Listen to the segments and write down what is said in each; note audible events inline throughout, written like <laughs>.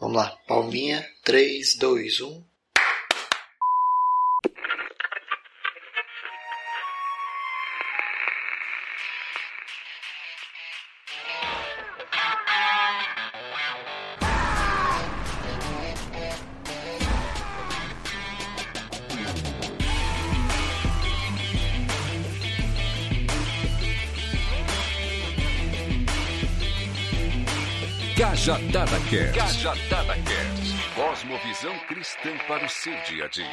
Vamos lá, palminha, 3, 2, 1. Cast. Cajadada Cast. Cosmovisão cristã para o seu dia a dia.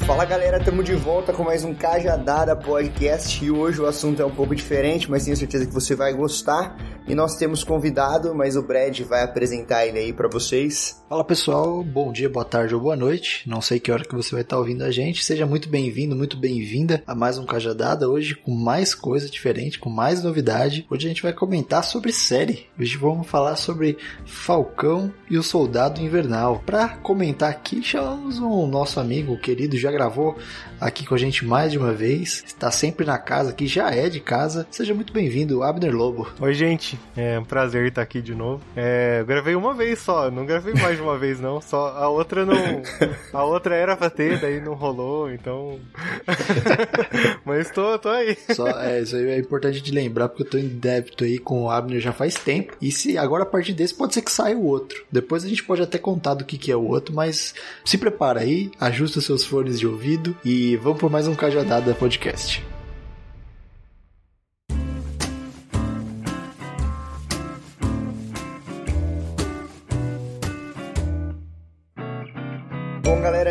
Fala galera, estamos de volta com mais um Cajadada Podcast e hoje o assunto é um pouco diferente, mas tenho certeza que você vai gostar. E nós temos convidado, mas o Brad vai apresentar ele aí para vocês. Fala pessoal, bom dia, boa tarde ou boa noite. Não sei que hora que você vai estar ouvindo a gente. Seja muito bem-vindo, muito bem-vinda a mais um Cajadada. Hoje com mais coisa diferente, com mais novidade. Hoje a gente vai comentar sobre série. Hoje vamos falar sobre Falcão e o Soldado Invernal. Para comentar aqui, chamamos um nosso amigo querido, já gravou aqui com a gente mais de uma vez. Está sempre na casa, que já é de casa. Seja muito bem-vindo, Abner Lobo. Oi, gente. É um prazer estar aqui de novo. É, gravei uma vez só, não gravei mais de uma vez não. Só a outra não, <laughs> a outra era pra ter, daí não rolou, então. <laughs> Mas tô, tô aí. Só, é, isso aí é importante de lembrar porque eu tô em débito aí com o Abner já faz tempo. E se agora a partir desse pode ser que saia o outro. Depois a gente pode até contar do que que é o outro, mas se prepara aí, ajusta seus fones de ouvido e vamos por mais um Cajadada Podcast.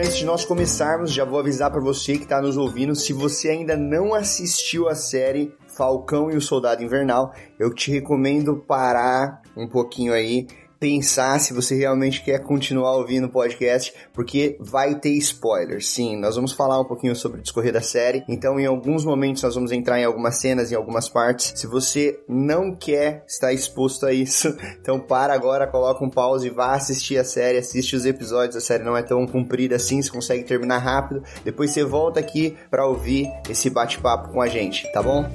Antes de nós começarmos, já vou avisar para você que está nos ouvindo, se você ainda não assistiu a série Falcão e o Soldado Invernal, eu te recomendo parar um pouquinho aí pensar se você realmente quer continuar ouvindo o podcast, porque vai ter spoilers. Sim, nós vamos falar um pouquinho sobre o discorrer da série, então em alguns momentos nós vamos entrar em algumas cenas, em algumas partes. Se você não quer estar exposto a isso, <laughs> então para agora, coloca um pause e vá assistir a série, assiste os episódios, a série não é tão comprida assim, você consegue terminar rápido. Depois você volta aqui para ouvir esse bate-papo com a gente, tá bom?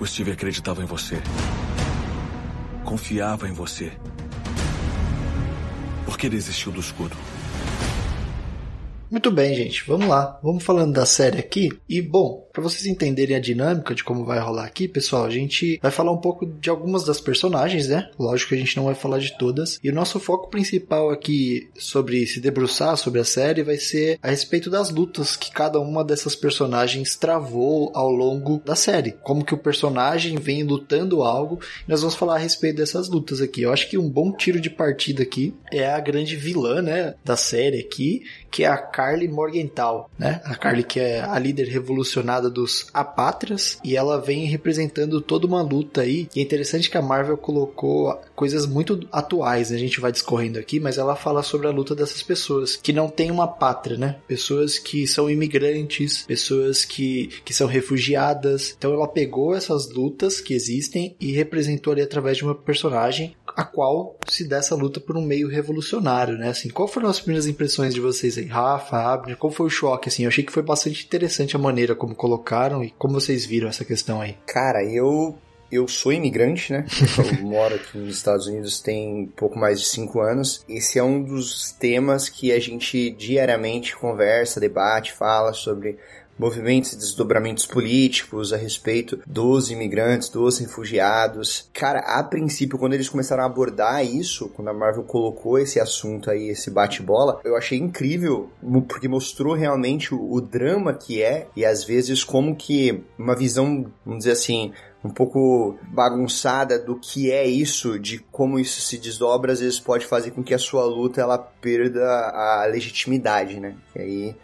O Steve acreditava em você. Confiava em você. Por que desistiu do escudo? Muito bem, gente, vamos lá. Vamos falando da série aqui. E, bom, para vocês entenderem a dinâmica de como vai rolar aqui, pessoal, a gente vai falar um pouco de algumas das personagens, né? Lógico que a gente não vai falar de todas. E o nosso foco principal aqui sobre se debruçar sobre a série vai ser a respeito das lutas que cada uma dessas personagens travou ao longo da série. Como que o personagem vem lutando algo. Nós vamos falar a respeito dessas lutas aqui. Eu acho que um bom tiro de partida aqui é a grande vilã, né, da série aqui, que é a Carly Morgenthau, né? A Carly que é a líder revolucionada dos Apátrias e ela vem representando toda uma luta aí. E é interessante que a Marvel colocou coisas muito atuais, né? A gente vai discorrendo aqui, mas ela fala sobre a luta dessas pessoas que não têm uma pátria, né? Pessoas que são imigrantes, pessoas que, que são refugiadas. Então ela pegou essas lutas que existem e representou ali através de uma personagem a qual se dá essa luta por um meio revolucionário, né? Assim, qual foram as primeiras impressões de vocês aí, Rafa, Abner? Qual foi o choque, assim? Eu achei que foi bastante interessante a maneira como colocaram e como vocês viram essa questão aí. Cara, eu eu sou imigrante, né? Eu <laughs> moro aqui nos Estados Unidos tem pouco mais de cinco anos. Esse é um dos temas que a gente diariamente conversa, debate, fala sobre movimentos e desdobramentos políticos a respeito dos imigrantes, dos refugiados. Cara, a princípio, quando eles começaram a abordar isso, quando a Marvel colocou esse assunto aí, esse bate-bola, eu achei incrível, porque mostrou realmente o, o drama que é e às vezes como que uma visão, vamos dizer assim, um pouco bagunçada do que é isso, de como isso se desdobra, às vezes pode fazer com que a sua luta ela perda a legitimidade, né? E aí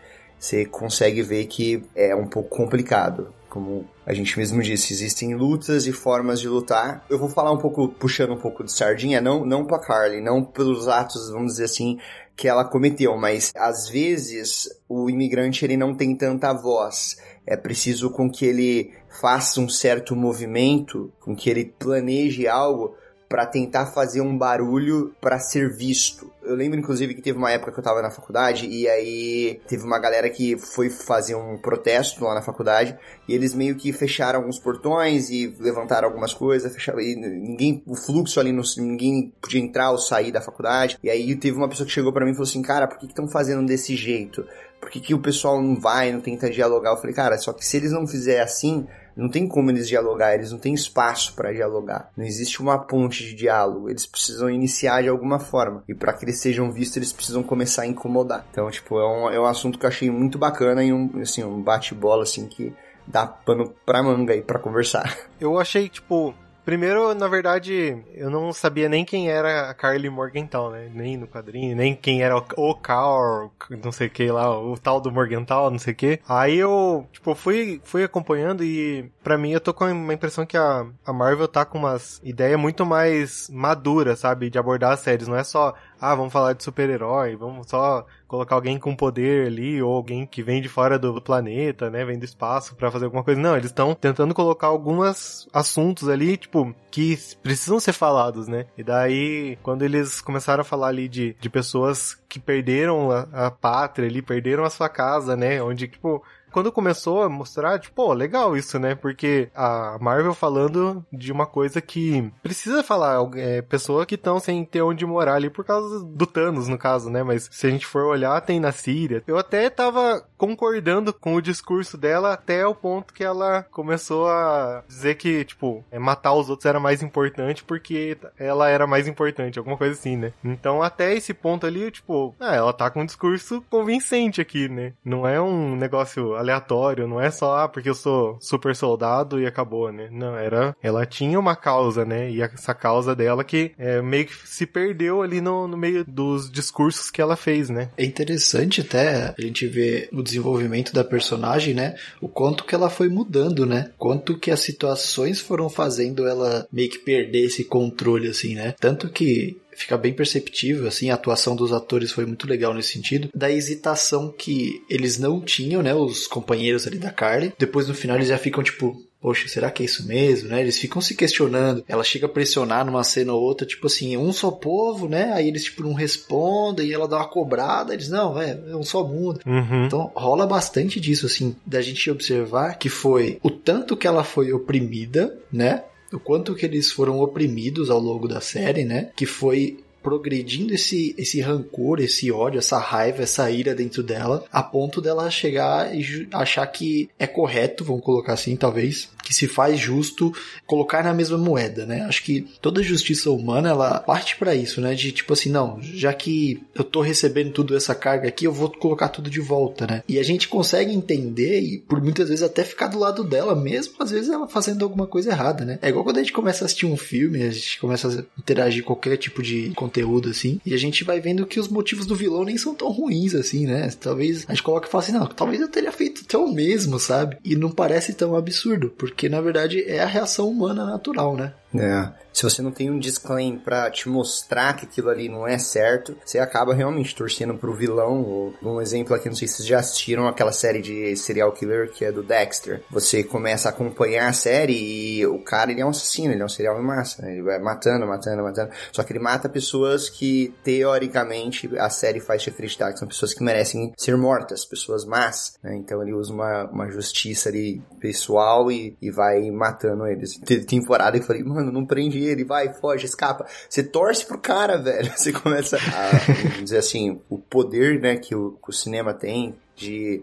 você consegue ver que é um pouco complicado. Como a gente mesmo disse, existem lutas e formas de lutar. Eu vou falar um pouco, puxando um pouco de sardinha, não, não pra Carly, não pelos atos, vamos dizer assim, que ela cometeu, mas às vezes o imigrante ele não tem tanta voz. É preciso com que ele faça um certo movimento, com que ele planeje algo para tentar fazer um barulho para ser visto. Eu lembro, inclusive, que teve uma época que eu tava na faculdade e aí teve uma galera que foi fazer um protesto lá na faculdade e eles meio que fecharam alguns portões e levantaram algumas coisas, fecharam, e ninguém, o fluxo ali, no, ninguém podia entrar ou sair da faculdade. E aí teve uma pessoa que chegou para mim e falou assim, cara, por que estão fazendo desse jeito? Por que, que o pessoal não vai, não tenta dialogar? Eu falei, cara, só que se eles não fizerem assim, não tem como eles dialogar, eles não têm espaço para dialogar. Não existe uma ponte de diálogo, eles precisam iniciar de alguma forma. E para que eles sejam vistos, eles precisam começar a incomodar. Então, tipo, é um, é um assunto que eu achei muito bacana e um, assim, um bate-bola, assim, que dá pano pra manga aí pra conversar. Eu achei, tipo, Primeiro, na verdade, eu não sabia nem quem era a Carly Morgenthau, né? Nem no quadrinho, nem quem era o Carl, não sei o que lá, o tal do Morgenthau, não sei o que. Aí eu, tipo, fui, fui acompanhando e para mim eu tô com uma impressão que a, a Marvel tá com umas ideias muito mais maduras, sabe? De abordar as séries. Não é só, ah, vamos falar de super-herói, vamos só colocar alguém com poder ali, ou alguém que vem de fora do planeta, né, vem do espaço para fazer alguma coisa. Não, eles estão tentando colocar alguns assuntos ali, tipo, que precisam ser falados, né? E daí, quando eles começaram a falar ali de, de pessoas que perderam a, a pátria ali, perderam a sua casa, né, onde, tipo, quando começou a mostrar, tipo, pô, legal isso, né? Porque a Marvel falando de uma coisa que precisa falar, é, pessoa que estão sem ter onde morar ali por causa do Thanos, no caso, né? Mas se a gente for olhar, tem na Síria. Eu até tava concordando com o discurso dela até o ponto que ela começou a dizer que, tipo, é, matar os outros era mais importante porque ela era mais importante, alguma coisa assim, né? Então, até esse ponto ali, tipo, ah, ela tá com um discurso convincente aqui, né? Não é um negócio aleatório, não é só, ah, porque eu sou super soldado e acabou, né? Não, era. Ela tinha uma causa, né? E essa causa dela que é, meio que se perdeu ali no, no meio dos discursos que ela fez, né? É interessante até a gente ver o desenvolvimento da personagem, né? O quanto que ela foi mudando, né? Quanto que as situações foram fazendo ela meio que perder esse controle, assim, né? Tanto que fica bem perceptível, assim, a atuação dos atores foi muito legal nesse sentido, da hesitação que eles não tinham, né, os companheiros ali da Carly. Depois no final eles já ficam tipo, poxa, será que é isso mesmo, né? Eles ficam se questionando. Ela chega a pressionar numa cena ou outra, tipo assim, um só povo, né? Aí eles, tipo, não respondem, e ela dá uma cobrada, eles, não, é, é um só mundo. Uhum. Então, rola bastante disso, assim, da gente observar que foi o tanto que ela foi oprimida, né? O quanto que eles foram oprimidos ao longo da série, né? Que foi progredindo esse, esse rancor, esse ódio, essa raiva, essa ira dentro dela, a ponto dela chegar e achar que é correto, vamos colocar assim, talvez, que se faz justo colocar na mesma moeda, né? Acho que toda justiça humana, ela parte para isso, né? De tipo assim, não, já que eu tô recebendo tudo essa carga aqui, eu vou colocar tudo de volta, né? E a gente consegue entender e por muitas vezes até ficar do lado dela, mesmo às vezes ela fazendo alguma coisa errada, né? É igual quando a gente começa a assistir um filme, a gente começa a interagir com qualquer tipo de conteúdo assim, e a gente vai vendo que os motivos do vilão nem são tão ruins assim, né? Talvez a gente coloque e fala assim, não, talvez eu teria feito até o mesmo, sabe? E não parece tão absurdo, porque na verdade é a reação humana natural, né? É. Se você não tem um disclaimer para te mostrar que aquilo ali não é certo, você acaba realmente torcendo pro vilão. Um exemplo aqui, não sei se vocês já assistiram aquela série de serial killer que é do Dexter. Você começa a acompanhar a série e o cara ele é um assassino, ele é um serial em massa. Ele vai matando, matando, matando. Só que ele mata pessoas que, teoricamente, a série faz te acreditar que são pessoas que merecem ser mortas, pessoas más. Né? Então ele usa uma, uma justiça ali pessoal e, e vai matando eles. Teve temporada que eu falei, mano, não prende ele, vai, foge, escapa. Você torce pro cara, <laughs> velho. Você começa a dizer assim, o poder, né, que o, que o cinema tem de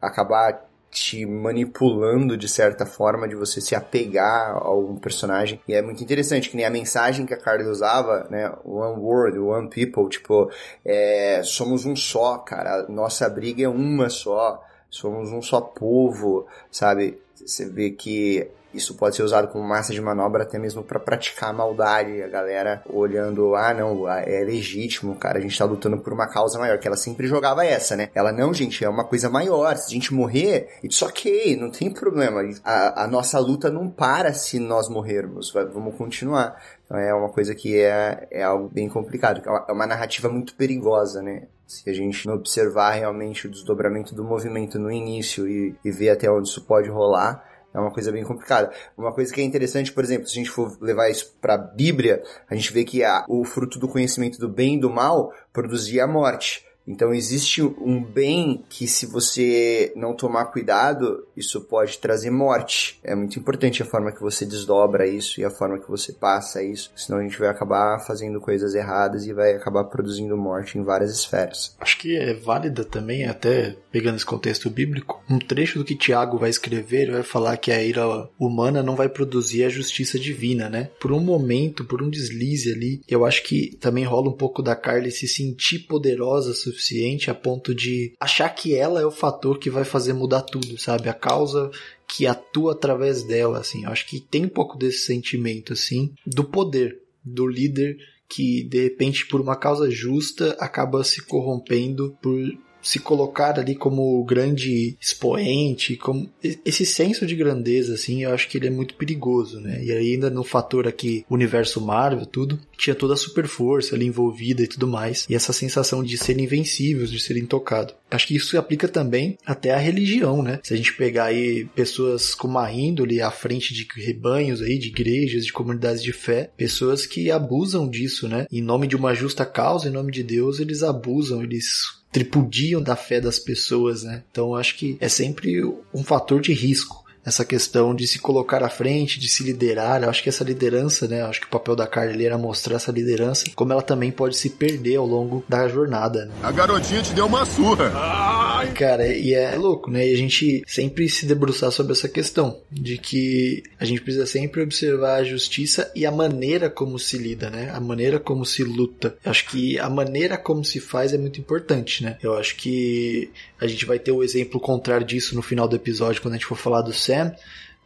acabar te manipulando de certa forma, de você se apegar a um personagem. E é muito interessante, que nem a mensagem que a Carly usava, né? One world, one people, tipo, é, somos um só, cara. Nossa briga é uma só. Somos um só povo, sabe? Você vê que isso pode ser usado como massa de manobra até mesmo para praticar maldade. A galera olhando, ah, não, é legítimo, cara, a gente tá lutando por uma causa maior. Que ela sempre jogava essa, né? Ela, não, gente, é uma coisa maior. Se a gente morrer, it's ok, não tem problema. A, a nossa luta não para se nós morrermos. Vamos continuar. Então é uma coisa que é, é algo bem complicado. É uma narrativa muito perigosa, né? Se a gente não observar realmente o desdobramento do movimento no início e, e ver até onde isso pode rolar, é uma coisa bem complicada. Uma coisa que é interessante, por exemplo, se a gente for levar isso para a Bíblia, a gente vê que a, o fruto do conhecimento do bem e do mal produzia a morte. Então existe um bem que se você não tomar cuidado, isso pode trazer morte. É muito importante a forma que você desdobra isso e a forma que você passa isso, senão a gente vai acabar fazendo coisas erradas e vai acabar produzindo morte em várias esferas. Acho que é válida também, até pegando esse contexto bíblico, um trecho do que Tiago vai escrever, ele vai falar que a ira humana não vai produzir a justiça divina, né? Por um momento, por um deslize ali, eu acho que também rola um pouco da Carly se sentir poderosa suficiente a ponto de achar que ela é o fator que vai fazer mudar tudo, sabe? A causa que atua através dela, assim. Eu acho que tem um pouco desse sentimento, assim, do poder, do líder que de repente por uma causa justa acaba se corrompendo por se colocar ali como grande expoente, como esse senso de grandeza, assim, eu acho que ele é muito perigoso, né? E ainda no fator aqui, universo Marvel, tudo, tinha toda a super força ali envolvida e tudo mais, e essa sensação de ser invencíveis, de ser intocado. Acho que isso se aplica também até à religião, né? Se a gente pegar aí pessoas com uma índole à frente de rebanhos aí, de igrejas, de comunidades de fé, pessoas que abusam disso, né? Em nome de uma justa causa, em nome de Deus, eles abusam, eles tripudiam da fé das pessoas, né? Então acho que é sempre um fator de risco essa questão de se colocar à frente, de se liderar. Eu acho que essa liderança, né? Eu acho que o papel da Carly era mostrar essa liderança, como ela também pode se perder ao longo da jornada. Né? A garotinha te deu uma surra. Ai. Cara, e é louco, né? E a gente sempre se debruçar sobre essa questão de que a gente precisa sempre observar a justiça e a maneira como se lida, né? A maneira como se luta. Eu acho que a maneira como se faz é muito importante, né? Eu acho que a gente vai ter o exemplo contrário disso no final do episódio quando a gente for falar do Sam,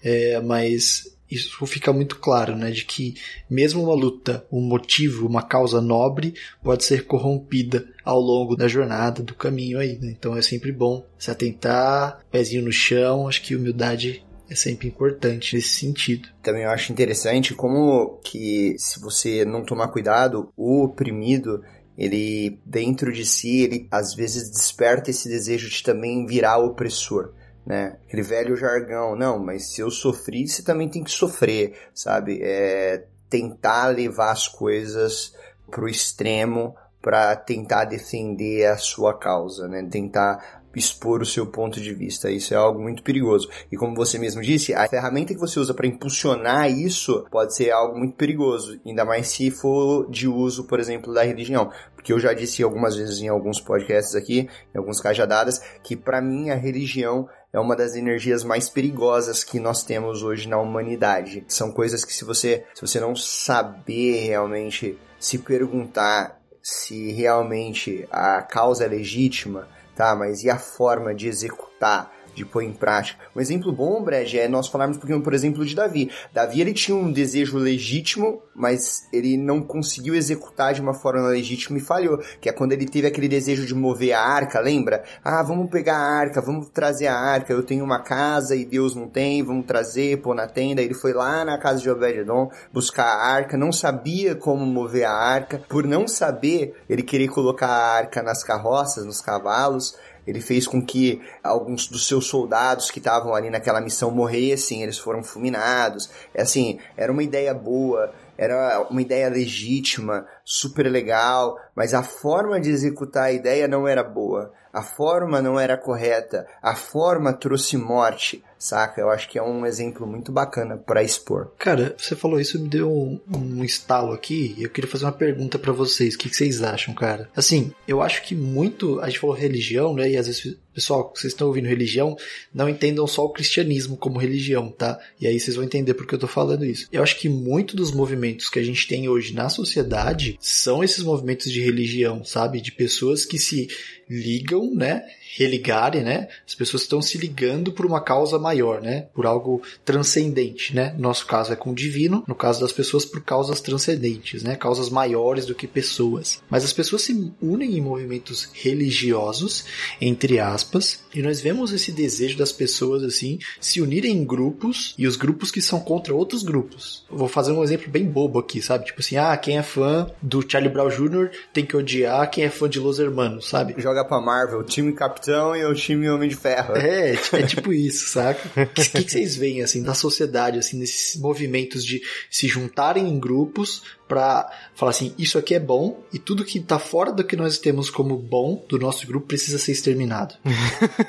é, mas isso fica muito claro, né, de que mesmo uma luta, um motivo, uma causa nobre pode ser corrompida ao longo da jornada, do caminho aí, né? Então é sempre bom se atentar, pezinho no chão, acho que humildade é sempre importante nesse sentido. Também eu acho interessante como que se você não tomar cuidado, o oprimido ele dentro de si, ele às vezes desperta esse desejo de também virar opressor né? Aquele velho jargão, não, mas se eu sofri, você também tem que sofrer, sabe? É tentar levar as coisas pro extremo para tentar defender a sua causa, né? Tentar expor o seu ponto de vista. Isso é algo muito perigoso. E como você mesmo disse, a ferramenta que você usa para impulsionar isso pode ser algo muito perigoso, ainda mais se for de uso, por exemplo, da religião. Porque eu já disse algumas vezes em alguns podcasts aqui, em alguns cajadadas, que para mim a religião é uma das energias mais perigosas que nós temos hoje na humanidade. São coisas que se você, se você não saber realmente se perguntar se realmente a causa é legítima, tá? Mas e a forma de executar? De pôr em prática. Um exemplo bom, Brad, é nós falarmos, por exemplo, de Davi. Davi, ele tinha um desejo legítimo, mas ele não conseguiu executar de uma forma legítima e falhou. Que é quando ele teve aquele desejo de mover a arca, lembra? Ah, vamos pegar a arca, vamos trazer a arca. Eu tenho uma casa e Deus não tem, vamos trazer, pôr na tenda. Ele foi lá na casa de Obed-edom buscar a arca, não sabia como mover a arca. Por não saber, ele queria colocar a arca nas carroças, nos cavalos. Ele fez com que alguns dos seus soldados que estavam ali naquela missão morressem, eles foram fulminados. É assim, era uma ideia boa, era uma ideia legítima, super legal, mas a forma de executar a ideia não era boa. A forma não era correta, a forma trouxe morte, saca? Eu acho que é um exemplo muito bacana para expor. Cara, você falou isso me deu um, um estalo aqui e eu queria fazer uma pergunta para vocês. O que, que, vocês acham, cara? Assim, eu acho que muito. A gente falou religião, né? E às vezes, pessoal, vocês estão ouvindo religião, não entendam só o cristianismo como religião, tá? E aí vocês vão entender por que eu tô falando isso. Eu acho que muito dos movimentos que a gente tem hoje na sociedade são esses movimentos de religião, sabe? De pessoas que se ligam, né? Religarem, né? As pessoas estão se ligando por uma causa maior, né? Por algo transcendente, né? No nosso caso é com o divino, no caso das pessoas por causas transcendentes, né? Causas maiores do que pessoas. Mas as pessoas se unem em movimentos religiosos, entre aspas, e nós vemos esse desejo das pessoas assim se unirem em grupos e os grupos que são contra outros grupos. vou fazer um exemplo bem bobo aqui, sabe? Tipo assim, ah, quem é fã do Charlie Brown Jr. tem que odiar quem é fã de Los Hermanos, sabe? Joga pra Marvel, time Capitão e o time Homem de Ferro. É, é tipo isso, saca? O que, que, vocês veem, assim, da sociedade, assim, nesses movimentos de se juntarem em grupos pra falar assim, isso aqui é bom e tudo que tá fora do que nós temos como bom do nosso grupo precisa ser exterminado.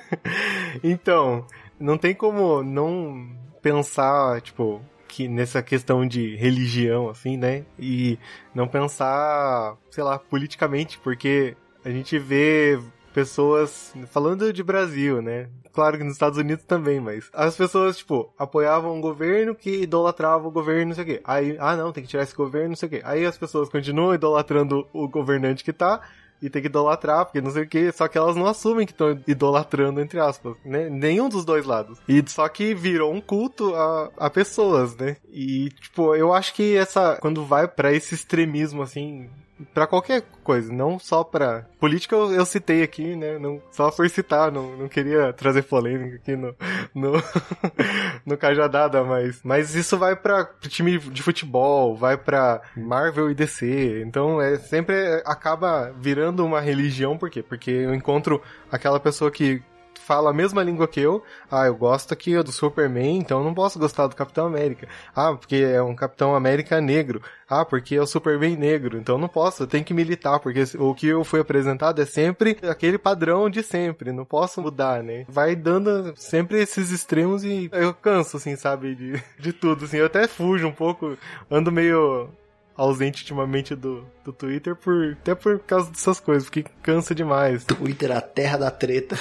<laughs> então, não tem como não pensar, tipo, que nessa questão de religião, assim, né? E não pensar, sei lá, politicamente, porque a gente vê pessoas falando de Brasil, né? Claro que nos Estados Unidos também, mas as pessoas, tipo, apoiavam um governo que idolatrava o governo, não sei o quê. Aí, ah, não, tem que tirar esse governo, não sei o quê. Aí as pessoas continuam idolatrando o governante que tá, e tem que idolatrar, porque não sei o que, só que elas não assumem que estão idolatrando, entre aspas, né? Nenhum dos dois lados. E só que virou um culto a, a pessoas, né? E, tipo, eu acho que essa, quando vai para esse extremismo, assim, para qualquer coisa, não só para política eu, eu, citei aqui, né? Não, só por citar, não, não queria trazer polêmica aqui no no, <laughs> no Cajadada, mas mas isso vai para time de futebol, vai para Marvel e DC. Então é sempre acaba virando uma religião, por quê? Porque eu encontro aquela pessoa que fala a mesma língua que eu. Ah, eu gosto aqui do Superman, então eu não posso gostar do Capitão América. Ah, porque é um Capitão América negro. Ah, porque é o Superman negro, então eu não posso, eu tenho que militar, porque o que eu fui apresentado é sempre aquele padrão de sempre, não posso mudar, né? Vai dando sempre esses extremos e eu canso, assim, sabe, de, de tudo, assim. Eu até fujo um pouco, ando meio ausente ultimamente do, do Twitter, por, até por causa dessas coisas, porque cansa demais. Twitter, a terra da treta.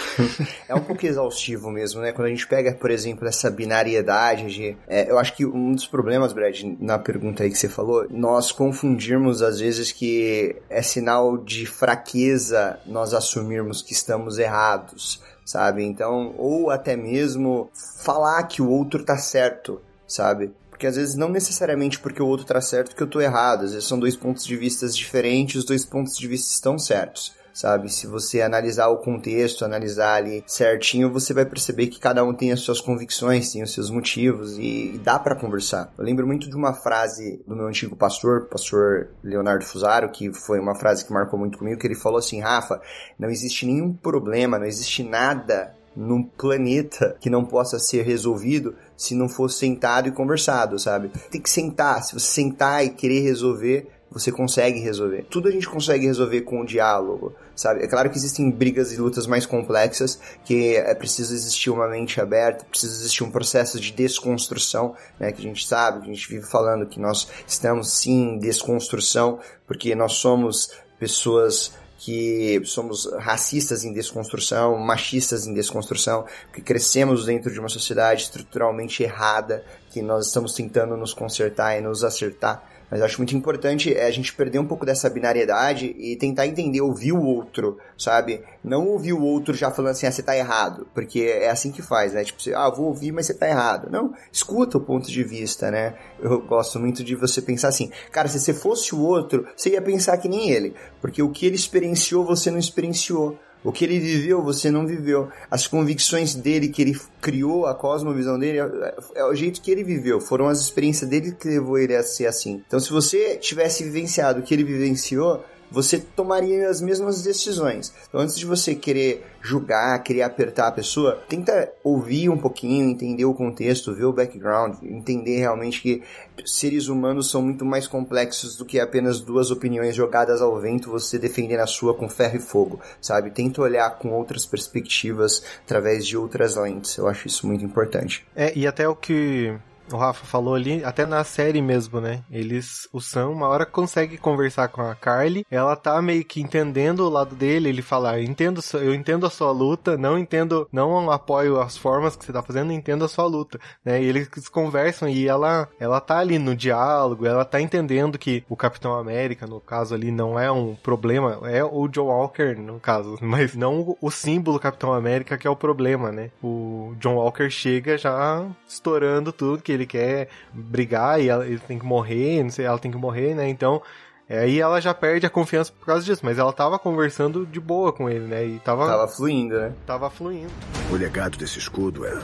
é um pouco exaustivo mesmo, né? Quando a gente pega, por exemplo, essa binariedade de. É, eu acho que um dos problemas, Brad, na pergunta aí que você falou, nós confundirmos às vezes que é sinal de fraqueza nós assumirmos que estamos errados sabe? Então, ou até mesmo falar que o outro tá certo, sabe? Porque às vezes não necessariamente porque o outro tá certo que eu tô errado. Às vezes são dois pontos de vista diferentes, os dois pontos de vista estão certos sabe? Se você analisar o contexto, analisar ali certinho, você vai perceber que cada um tem as suas convicções, tem os seus motivos e, e dá para conversar. Eu lembro muito de uma frase do meu antigo pastor, pastor Leonardo Fusaro, que foi uma frase que marcou muito comigo, que ele falou assim: "Rafa, não existe nenhum problema, não existe nada num planeta que não possa ser resolvido se não for sentado e conversado, sabe? Tem que sentar. Se você sentar e querer resolver, você consegue resolver. Tudo a gente consegue resolver com o diálogo, sabe? É claro que existem brigas e lutas mais complexas, que é preciso existir uma mente aberta, precisa existir um processo de desconstrução, né? Que a gente sabe, que a gente vive falando que nós estamos sim em desconstrução, porque nós somos pessoas que somos racistas em desconstrução, machistas em desconstrução, que crescemos dentro de uma sociedade estruturalmente errada, que nós estamos tentando nos consertar e nos acertar mas acho muito importante é a gente perder um pouco dessa binariedade e tentar entender, ouvir o outro, sabe? Não ouvir o outro já falando assim, ah, você tá errado. Porque é assim que faz, né? Tipo, ah, vou ouvir, mas você tá errado. Não, escuta o ponto de vista, né? Eu gosto muito de você pensar assim, cara, se você fosse o outro, você ia pensar que nem ele. Porque o que ele experienciou, você não experienciou. O que ele viveu, você não viveu. As convicções dele, que ele criou, a cosmovisão dele, é, é, o jeito que ele viveu. Foram as experiências dele que levou ele a ser assim. Então, se você tivesse vivenciado o que ele vivenciou, você tomaria as mesmas decisões. Então, antes de você querer julgar, querer apertar a pessoa, tenta ouvir um pouquinho, entender o contexto, ver o background, entender realmente que seres humanos são muito mais complexos do que apenas duas opiniões jogadas ao vento, você defendendo a sua com ferro e fogo, sabe? Tenta olhar com outras perspectivas através de outras lentes. Eu acho isso muito importante. É, e até o que o Rafa falou ali, até na série mesmo, né? Eles, o Sam, uma hora consegue conversar com a Carly, ela tá meio que entendendo o lado dele, ele fala, eu entendo, eu entendo a sua luta, não entendo, não apoio as formas que você tá fazendo, entendo a sua luta, né? E eles conversam e ela, ela tá ali no diálogo, ela tá entendendo que o Capitão América, no caso ali, não é um problema, é o John Walker, no caso, <laughs> mas não o símbolo Capitão América que é o problema, né? O John Walker chega já estourando tudo, que ele quer brigar e ela, ele tem que morrer, não sei, ela tem que morrer, né? Então, é, aí ela já perde a confiança por causa disso, mas ela tava conversando de boa com ele, né? E tava. Tava fluindo, né? Tava fluindo. O legado desse escudo é.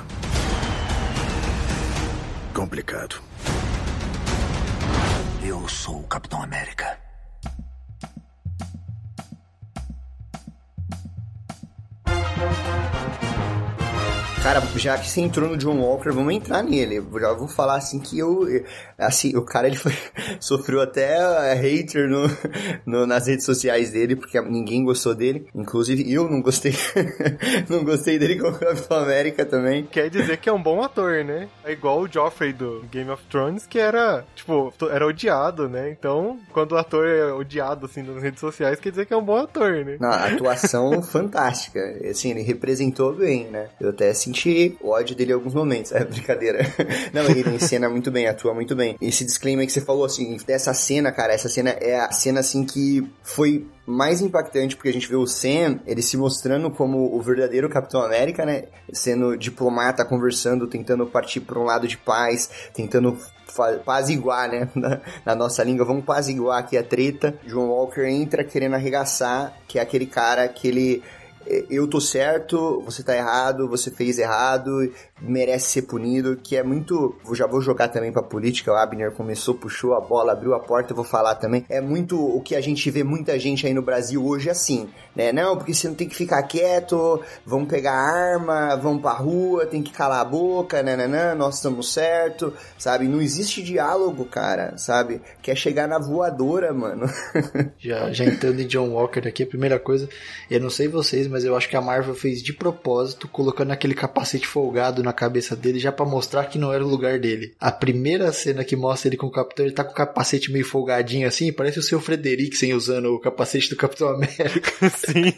complicado. Eu sou o Capitão América. Cara, já que você entrou no John Walker, vamos entrar nele. Eu já vou falar assim que eu. Assim, o cara ele foi, <laughs> sofreu até hater no, no, nas redes sociais dele, porque ninguém gostou dele. Inclusive eu não gostei. <laughs> não gostei dele como Capitão América também. Quer dizer que é um bom ator, né? É igual o Joffrey do Game of Thrones, que era, tipo, era odiado, né? Então, quando o ator é odiado, assim, nas redes sociais, quer dizer que é um bom ator, né? Não, atuação <laughs> fantástica. Assim, ele representou bem, né? Eu até o ódio dele em alguns momentos. É brincadeira. <laughs> Não, ele encena muito bem, atua muito bem. Esse disclaimer que você falou, assim, dessa cena, cara, essa cena é a cena, assim, que foi mais impactante porque a gente vê o Sam, ele se mostrando como o verdadeiro Capitão América, né? Sendo diplomata, conversando, tentando partir para um lado de paz, tentando igual, né? <laughs> Na, na, nossa língua, vamos igual aqui a treta. John Walker entra querendo arregaçar, que é aquele cara que ele eu tô certo, você tá errado, você fez errado, merece ser punido, que é muito. Já vou jogar também pra política. O Abner começou, puxou a bola, abriu a porta, eu vou falar também. É muito o que a gente vê muita gente aí no Brasil hoje assim, né? Não, porque você não tem que ficar quieto, vamos pegar arma, vamos pra rua, tem que calar a boca, nananã, nós estamos certo, sabe? Não existe diálogo, cara, sabe? Quer chegar na voadora, mano. <laughs> já, já entrando em John Walker aqui, a primeira coisa, eu não sei vocês, mas eu acho que a Marvel fez de propósito, colocando aquele capacete folgado na cabeça dele já para mostrar que não era o lugar dele. A primeira cena que mostra ele com o Capitão, ele tá com o capacete meio folgadinho assim, parece o seu Frederiksen usando o capacete do Capitão América. <laughs> Sim.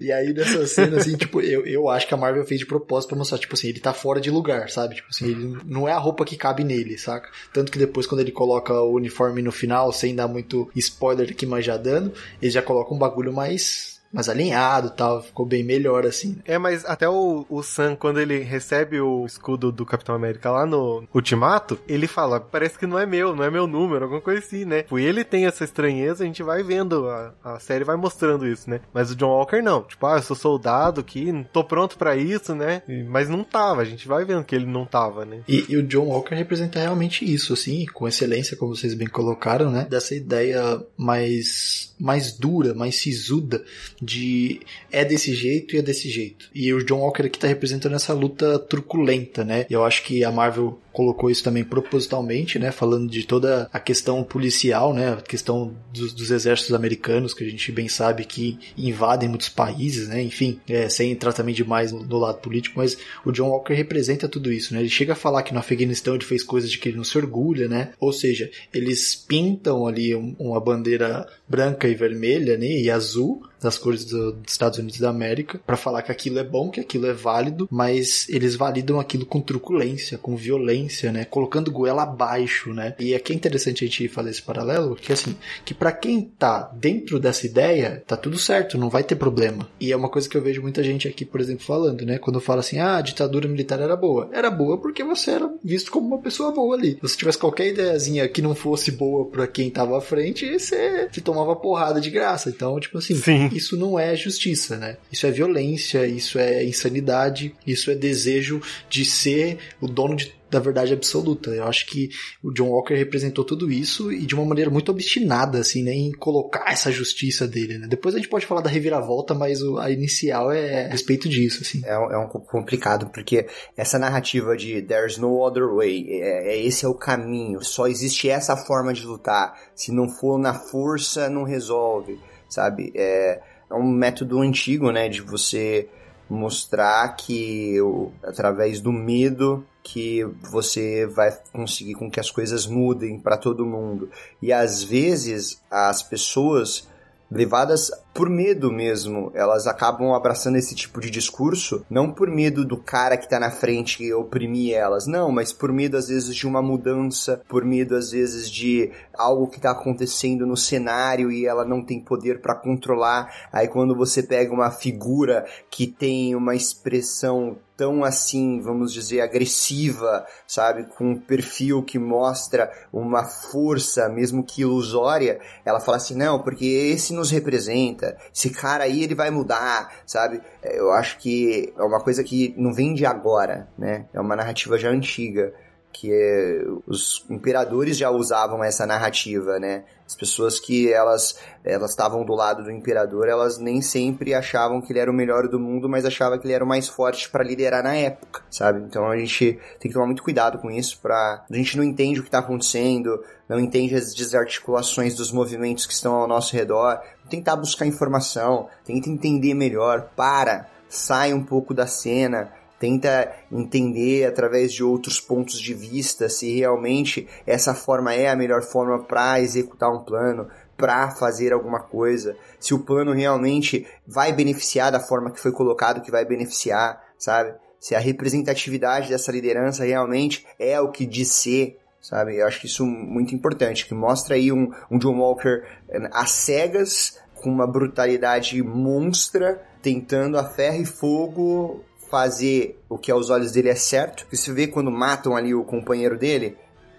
e aí nessa cena, assim, tipo, eu, eu acho que a Marvel fez de propósito pra mostrar, tipo assim, ele tá fora de lugar, sabe? Tipo assim, ele não é a roupa que cabe nele, saca? Tanto que depois quando ele coloca o uniforme no final, sem dar muito spoiler aqui, mas já dando, ele já coloca um bagulho mais mais alinhado tal, ficou bem melhor assim. É, mas até o, o Sam, quando ele recebe o escudo do Capitão América lá no Ultimato, ele fala, parece que não é meu, não é meu número, alguma coisa assim, né? E ele tem essa estranheza, a gente vai vendo, a, a série vai mostrando isso, né? Mas o John Walker não, tipo, ah, eu sou soldado aqui, não tô pronto para isso, né? Mas não tava, a gente vai vendo que ele não tava, né? E, e o John Walker representa realmente isso, assim, com excelência, como vocês bem colocaram, né? Dessa ideia mais, mais dura, mais sisuda de é desse jeito e é desse jeito. E o John Walker aqui tá representando essa luta truculenta, né? E eu acho que a Marvel colocou isso também propositalmente, né? Falando de toda a questão policial, né? A questão dos, dos exércitos americanos, que a gente bem sabe que invadem muitos países, né? Enfim, é, sem entrar também demais no, no, lado político, mas o John Walker representa tudo isso, né? Ele chega a falar que no Afeganistão ele fez coisas de que ele não se orgulha, né? Ou seja, eles pintam ali um, uma bandeira branca e vermelha, né? E azul, das cores do, dos Estados Unidos da América, para falar que aquilo é bom, que aquilo é válido, mas eles validam aquilo com truculência, com violência né? Colocando goela abaixo, né? E aqui é interessante a gente fazer esse paralelo, que assim, que para quem tá dentro dessa ideia, tá tudo certo, não vai ter problema. E é uma coisa que eu vejo muita gente aqui, por exemplo, falando, né? Quando fala assim, ah, a ditadura militar era boa. Era boa porque você era visto como uma pessoa boa ali. Se você tivesse qualquer ideiazinha que não fosse boa para quem tava à frente, você, você tomava porrada de graça. Então, tipo assim, Sim. isso não é justiça, né? Isso é violência, isso é insanidade, isso é desejo de ser o dono de da verdade absoluta. Eu acho que o John Walker representou tudo isso e de uma maneira muito obstinada, assim, né, em colocar essa justiça dele, né? Depois a gente pode falar da reviravolta, mas o, a inicial é a respeito disso, assim. É, é um complicado, porque essa narrativa de there's no other way, é, é, esse é o caminho, só existe essa forma de lutar, se não for na força, não resolve, sabe? É, é um método antigo, né, de você mostrar que através do medo que você vai conseguir com que as coisas mudem para todo mundo. E às vezes as pessoas levadas por medo mesmo. Elas acabam abraçando esse tipo de discurso, não por medo do cara que tá na frente oprimir elas, não, mas por medo às vezes de uma mudança, por medo às vezes de algo que tá acontecendo no cenário e ela não tem poder para controlar. Aí quando você pega uma figura que tem uma expressão tão assim, vamos dizer, agressiva, sabe, com um perfil que mostra uma força, mesmo que ilusória, ela fala assim, não, porque esse nos representa, esse cara aí ele vai mudar, sabe? Eu acho que é uma coisa que não vem de agora, né? É uma narrativa já antiga que é, os imperadores já usavam essa narrativa, né? As pessoas que elas elas estavam do lado do imperador, elas nem sempre achavam que ele era o melhor do mundo, mas achavam que ele era o mais forte para liderar na época, sabe? Então a gente tem que tomar muito cuidado com isso para a gente não entende o que está acontecendo, não entende as desarticulações dos movimentos que estão ao nosso redor, tentar buscar informação, tenta entender melhor, para, sai um pouco da cena, tenta entender através de outros pontos de vista se realmente essa forma é a melhor forma para executar um plano, para fazer alguma coisa, se o plano realmente vai beneficiar da forma que foi colocado, que vai beneficiar, sabe? Se a representatividade dessa liderança realmente é o que diz ser, sabe? Eu acho que isso é muito importante, que mostra aí um, um John Walker eh, às cegas, com uma brutalidade monstra, tentando a ferro e fogo fazer o que aos olhos dele é certo, que se vê quando matam ali o companheiro dele,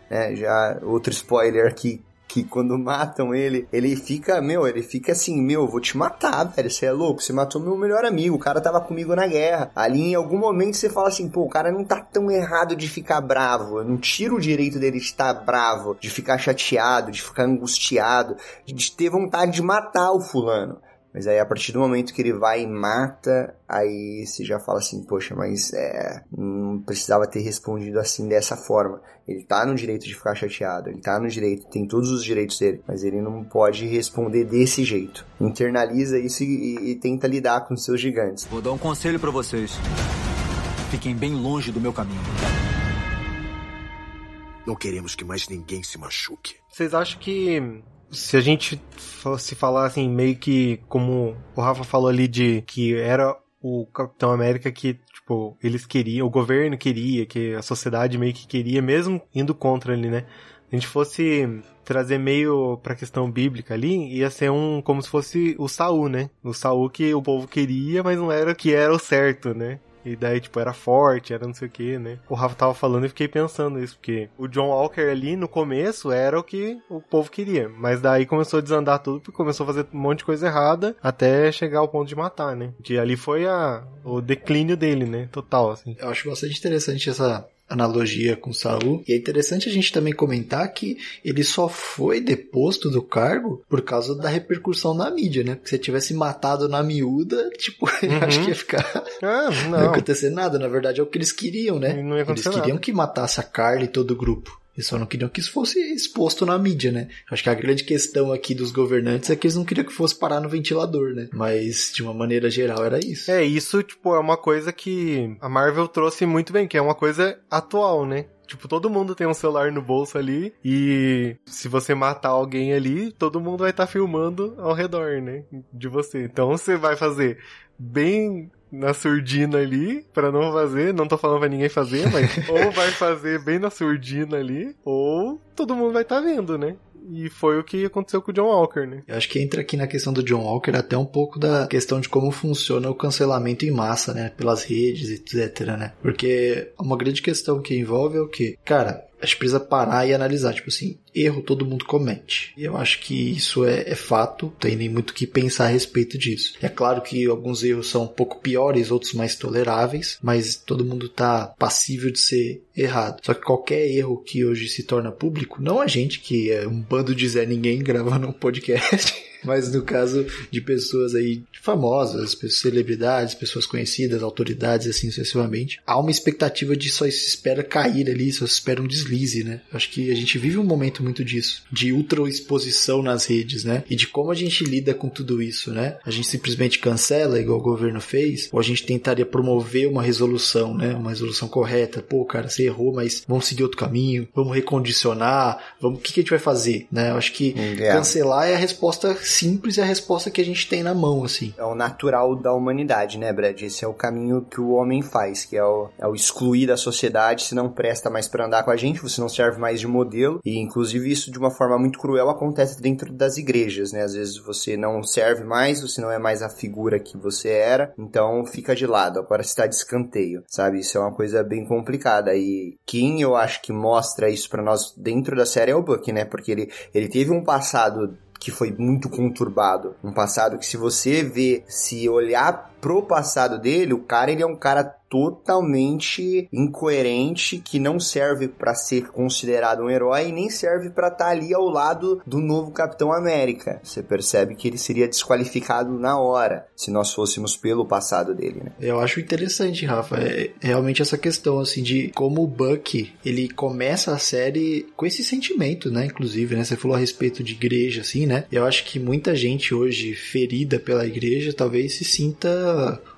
né, já outro spoiler aqui, que quando matam ele, ele fica, meu, ele fica assim, meu, vou te matar, velho, você é louco, você matou meu melhor amigo, o cara tava comigo na guerra. Ali em algum momento você fala assim, pô, o cara não tá tão errado de ficar bravo, eu não tiro o direito dele de estar bravo, de ficar chateado, de ficar angustiado, de ter vontade de matar o fulano. Mas aí a partir do momento que ele vai e mata, aí você já fala assim, poxa, mas é, não precisava ter respondido assim dessa forma. Ele tá no direito de ficar chateado, ele tá no direito, tem todos os direitos dele, mas ele não pode responder desse jeito. Internaliza isso e, e tenta lidar com seus gigantes. Vou dar um conselho para vocês. Fiquem bem longe do meu caminho. Não queremos que mais ninguém se machuque. Vocês acham que se a gente fosse falar assim, meio que como o Rafa falou ali de que era o Capitão América que, tipo, eles queriam, o governo queria, que a sociedade meio que queria, mesmo indo contra ele, né? Se a gente fosse trazer meio pra questão bíblica ali, ia ser um, como se fosse o Saul, né? O Saul que o povo queria, mas não era que era o certo, né? E daí, tipo, era forte, era não sei o que, né? O Rafa tava falando e fiquei pensando isso, porque o John Walker ali no começo era o que o povo queria. Mas daí começou a desandar tudo, porque começou a fazer um monte de coisa errada até chegar ao ponto de matar, né? Que ali foi a, o declínio dele, né? Total, assim. Eu acho bastante interessante essa analogia com Saul. E é interessante a gente também comentar que ele só foi deposto do cargo por causa da repercussão na mídia, né? Porque se tivesse matado na miúda, tipo, <laughs> uhum. acho que ia ficar. Ah, não. <laughs> não ia acontecer nada. Na verdade, é o que eles queriam, né? Não eles queriam nada. que matasse a Carla e todo o grupo. Eles só não queriam que isso fosse exposto na mídia, né? Acho que a grande questão aqui dos governantes é que eles não queriam que fosse parar no ventilador, né? Mas, de uma maneira geral, era isso. É, isso, tipo, é uma coisa que a Marvel trouxe muito bem, que é uma coisa atual, né? Tipo, todo mundo tem um celular no bolso ali e se você matar alguém ali, todo mundo vai estar tá filmando ao redor, né? De você. Então você vai fazer bem na surdina ali, para não fazer, não tô falando pra ninguém fazer, <laughs> mas ou vai fazer bem na surdina ali, ou todo mundo vai estar tá vendo, né? E foi o que aconteceu com o John Walker, né? Eu acho que entra aqui na questão do John Walker até um pouco da questão de como funciona o cancelamento em massa, né? Pelas redes, etc, né? Porque uma grande questão que envolve é o que? Cara, a gente precisa parar e analisar, tipo assim, erro todo mundo comete. E eu acho que isso é, é fato, tem nem muito o que pensar a respeito disso. É claro que alguns erros são um pouco piores, outros mais toleráveis, mas todo mundo tá passível de ser errado. Só que qualquer erro que hoje se torna público, não a gente que é um bando de Zé Ninguém gravando um podcast, <laughs> mas no caso de pessoas aí famosas, pessoas, celebridades, pessoas conhecidas, autoridades, assim sucessivamente, há uma expectativa de só se espera cair ali, só se espera um deslize, né? Acho que a gente vive um momento muito disso, de ultra exposição nas redes, né? E de como a gente lida com tudo isso, né? A gente simplesmente cancela, igual o governo fez, ou a gente tentaria promover uma resolução, né? Uma resolução correta. Pô, cara, você errou, mas vamos seguir outro caminho, vamos recondicionar, vamos, o que, que a gente vai fazer, né? Eu acho que cancelar é a resposta simples, é a resposta que a gente tem na mão, assim. É o natural da humanidade, né, Brad? Esse é o caminho que o homem faz, que é o, é o excluir da sociedade, se não presta mais para andar com a gente, você não serve mais de modelo. E inclusive isso de uma forma muito cruel acontece dentro das igrejas, né? Às vezes você não serve mais, você não é mais a figura que você era, então fica de lado, agora está de escanteio, sabe? Isso é uma coisa bem complicada. E quem eu acho que mostra isso para nós dentro da série é o Buck, né? Porque ele, ele teve um passado que foi muito conturbado. Um passado que se você vê, se olhar pro passado dele, o cara ele é um cara totalmente incoerente que não serve para ser considerado um herói e nem serve para estar tá ali ao lado do novo Capitão América. Você percebe que ele seria desqualificado na hora se nós fôssemos pelo passado dele, né? Eu acho interessante, Rafa, é realmente essa questão assim de como o Buck, ele começa a série com esse sentimento, né, inclusive, né? Você falou a respeito de igreja assim, né? Eu acho que muita gente hoje ferida pela igreja talvez se sinta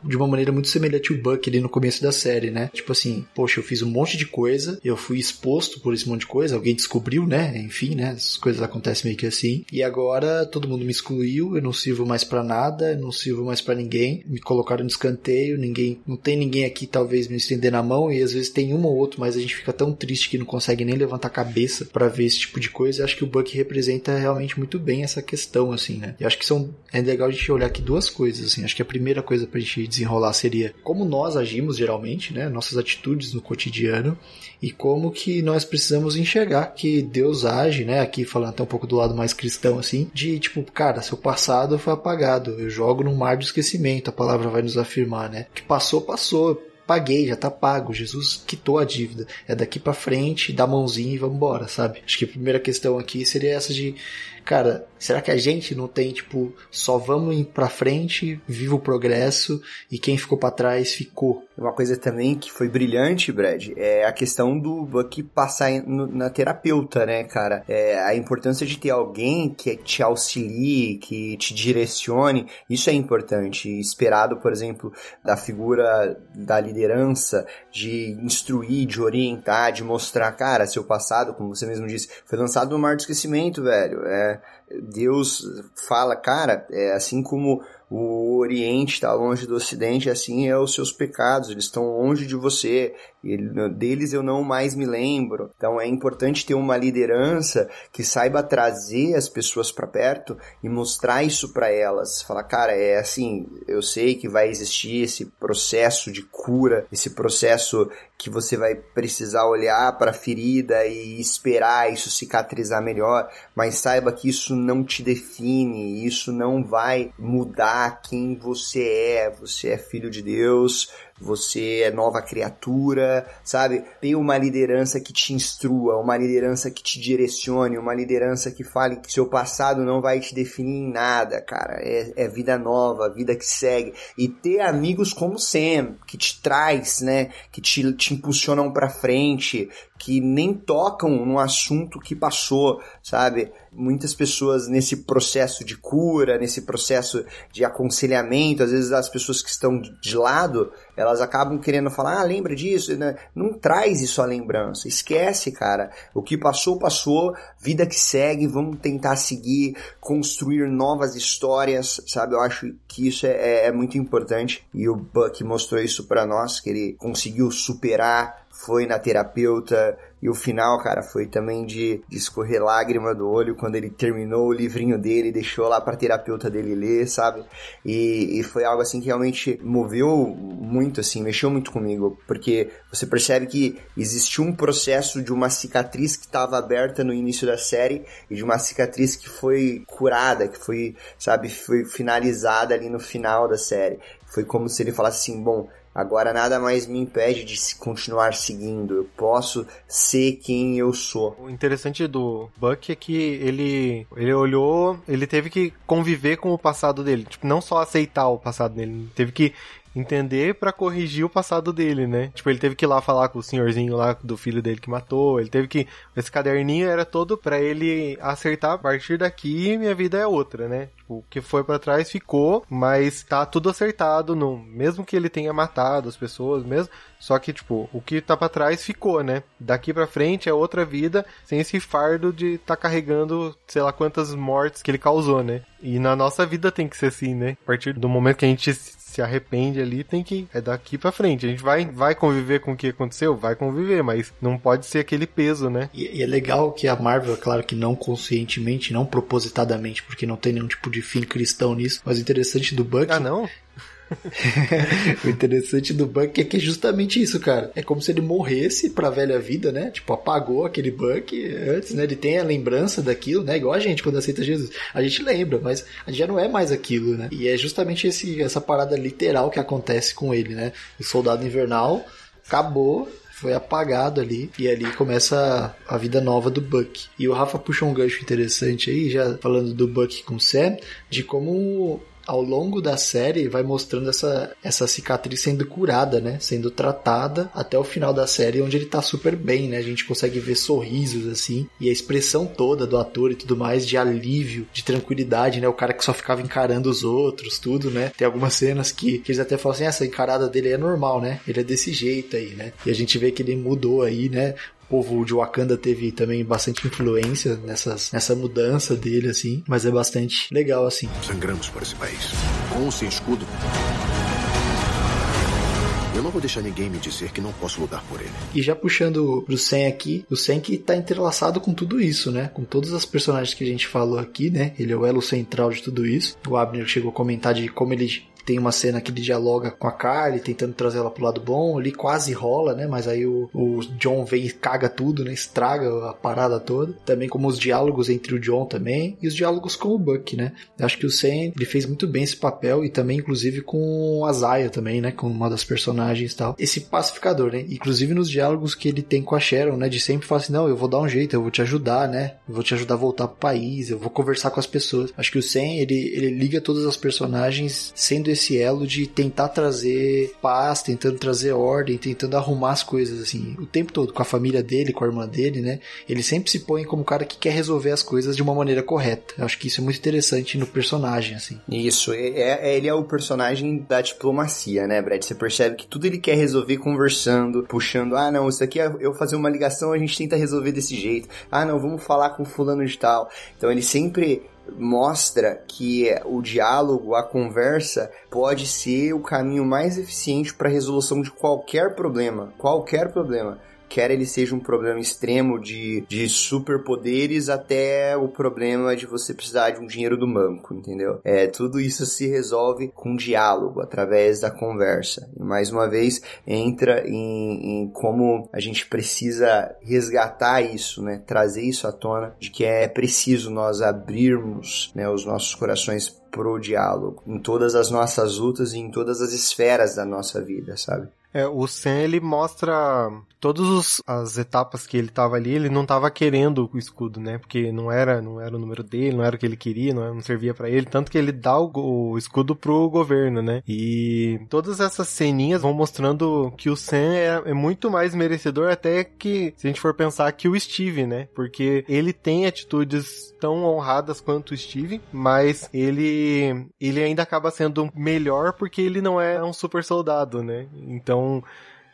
de uma maneira muito semelhante ao Buck ali no começo da série, né? Tipo assim, poxa, eu fiz um monte de coisa, eu fui exposto por esse monte de coisa, alguém descobriu, né? Enfim, né? As coisas acontecem meio que assim. E agora todo mundo me excluiu, eu não sirvo mais para nada, eu não sirvo mais para ninguém. Me colocaram no escanteio, ninguém, não tem ninguém aqui talvez me estender na mão e às vezes tem um ou outro, mas a gente fica tão triste que não consegue nem levantar a cabeça para ver esse tipo de coisa. Eu acho que o Buck representa realmente muito bem essa questão assim, né? Eu acho que são é legal a gente olhar aqui duas coisas assim. Acho que a primeira coisa pra gente desenrolar seria como nós agimos geralmente, né? Nossas atitudes no cotidiano e como que nós precisamos enxergar que Deus age, né? Aqui falando até um pouco do lado mais cristão assim, de tipo, cara, seu passado foi apagado, eu jogo num mar de esquecimento, a palavra vai nos afirmar, né? Que passou, passou, paguei, já tá pago, Jesus quitou a dívida. É daqui para frente, dá mãozinha e vamos embora, sabe? Acho que a primeira questão aqui seria essa de cara, será que a gente não tem, tipo, só vamos pra frente, viva o progresso e quem ficou para trás ficou? Uma coisa também que foi brilhante, Brad, é a questão do Buck passar na terapeuta, né, cara? É a importância de ter alguém que te auxilie, que te direcione, isso é importante. Esperado, por exemplo, da figura da liderança, de instruir, de orientar, de mostrar, cara, seu passado, como você mesmo disse, foi lançado no mar do esquecimento, velho. É, Deus fala, cara, é assim como o Oriente está longe do Ocidente, assim é os seus pecados, eles estão longe de você, e deles eu não mais me lembro. Então é importante ter uma liderança que saiba trazer as pessoas para perto e mostrar isso para elas. Falar, cara, é assim, eu sei que vai existir esse processo de cura, esse processo que você vai precisar olhar para a ferida e esperar isso cicatrizar melhor, mas saiba que isso não te define, isso não vai mudar quem você é. Você é filho de Deus, você é nova criatura, sabe? Tem uma liderança que te instrua, uma liderança que te direcione, uma liderança que fale que seu passado não vai te definir em nada, cara. É, é vida nova, vida que segue. E ter amigos como Sam, que te traz, né? Que te, te impulsionam pra frente, que nem tocam no assunto que passou, sabe? Muitas pessoas nesse processo de cura, nesse processo de aconselhamento, às vezes as pessoas que estão de lado, elas acabam querendo falar, ah, lembra disso, né? não traz isso à lembrança, esquece, cara. O que passou, passou, vida que segue, vamos tentar seguir, construir novas histórias, sabe? Eu acho que isso é, é, é muito importante e o Buck mostrou isso para nós, que ele conseguiu superar foi na terapeuta, e o final, cara, foi também de, de escorrer lágrima do olho quando ele terminou o livrinho dele, deixou lá pra terapeuta dele ler, sabe? E, e foi algo assim que realmente moveu muito, assim, mexeu muito comigo, porque você percebe que existiu um processo de uma cicatriz que estava aberta no início da série e de uma cicatriz que foi curada, que foi, sabe, foi finalizada ali no final da série. Foi como se ele falasse assim, bom, Agora nada mais me impede de continuar seguindo. Eu posso ser quem eu sou. O interessante do Buck é que ele ele olhou, ele teve que conviver com o passado dele, tipo, não só aceitar o passado dele, teve que entender para corrigir o passado dele, né? Tipo, ele teve que ir lá falar com o senhorzinho lá do filho dele que matou, ele teve que esse caderninho era todo para ele acertar a partir daqui minha vida é outra, né? Tipo, o que foi para trás ficou, mas tá tudo acertado, não, mesmo que ele tenha matado as pessoas, mesmo, só que tipo, o que tá para trás ficou, né? Daqui para frente é outra vida sem esse fardo de tá carregando, sei lá quantas mortes que ele causou, né? E na nossa vida tem que ser assim, né? A partir do momento que a gente se arrepende ali, tem que. É daqui pra frente. A gente vai, vai conviver com o que aconteceu? Vai conviver, mas não pode ser aquele peso, né? E, e é legal que a Marvel, claro que não conscientemente, não propositadamente, porque não tem nenhum tipo de fim cristão nisso, mas o interessante do Buck. Ah, não? <laughs> o interessante do Buck é que é justamente isso, cara. É como se ele morresse pra velha vida, né? Tipo, apagou aquele Buck antes, né? Ele tem a lembrança daquilo, né? Igual a gente quando aceita Jesus. A gente lembra, mas a gente já não é mais aquilo, né? E é justamente esse, essa parada literal que acontece com ele, né? O soldado invernal acabou foi apagado ali e ali começa a, a vida nova do Buck. E o Rafa puxa um gancho interessante aí, já falando do Buck com o Sam, de como ao longo da série vai mostrando essa, essa cicatriz sendo curada, né? Sendo tratada até o final da série, onde ele tá super bem, né? A gente consegue ver sorrisos assim e a expressão toda do ator e tudo mais de alívio, de tranquilidade, né? O cara que só ficava encarando os outros, tudo, né? Tem algumas cenas que, que eles até falam assim: essa encarada dele é normal, né? Ele é desse jeito aí, né? E a gente vê que ele mudou aí, né? Povo de Wakanda teve também bastante influência nessas, nessa mudança dele, assim, mas é bastante legal, assim. Sangramos por esse país. Com ou sem escudo. Eu não vou deixar ninguém me dizer que não posso lutar por ele. E já puxando pro Sen aqui, o Sen que tá entrelaçado com tudo isso, né? Com todas as personagens que a gente falou aqui, né? Ele é o elo central de tudo isso. O Abner chegou a comentar de como ele tem uma cena que ele dialoga com a Carly, tentando trazer ela pro lado bom. Ele quase rola, né? Mas aí o, o John vem e caga tudo, né? Estraga a parada toda. Também como os diálogos entre o John também. E os diálogos com o Buck, né? Eu acho que o Sam, ele fez muito bem esse papel. E também, inclusive, com a Zaya também, né? Com uma das personagens e tal. Esse pacificador, né? Inclusive nos diálogos que ele tem com a Sharon, né? De sempre falar assim, não, eu vou dar um jeito, eu vou te ajudar, né? Eu vou te ajudar a voltar pro país, eu vou conversar com as pessoas. Acho que o Sam, ele, ele liga todas as personagens sendo esse elo de tentar trazer paz, tentando trazer ordem, tentando arrumar as coisas, assim, o tempo todo, com a família dele, com a irmã dele, né? Ele sempre se põe como cara que quer resolver as coisas de uma maneira correta. Eu acho que isso é muito interessante no personagem, assim. Isso, é, é, ele é o personagem da diplomacia, né, Brad? Você percebe que tudo ele quer resolver conversando, puxando, ah, não, isso aqui é eu fazer uma ligação, a gente tenta resolver desse jeito. Ah, não, vamos falar com fulano de tal. Então ele sempre mostra que o diálogo, a conversa, pode ser o caminho mais eficiente para a resolução de qualquer problema. Qualquer problema quer ele seja um problema extremo de, de superpoderes até o problema de você precisar de um dinheiro do banco, entendeu? É, tudo isso se resolve com diálogo, através da conversa. E mais uma vez, entra em, em como a gente precisa resgatar isso, né? Trazer isso à tona, de que é preciso nós abrirmos né, os nossos corações pro diálogo em todas as nossas lutas e em todas as esferas da nossa vida, sabe? É, o Sam, ele mostra todas as etapas que ele tava ali, ele não tava querendo o escudo, né? Porque não era, não era o número dele, não era o que ele queria, não, não servia para ele, tanto que ele dá o, o, escudo pro governo, né? E todas essas ceninhas vão mostrando que o Sam é, é, muito mais merecedor até que, se a gente for pensar, que o Steve, né? Porque ele tem atitudes tão honradas quanto o Steve, mas ele ele ainda acaba sendo melhor porque ele não é um super soldado, né? Então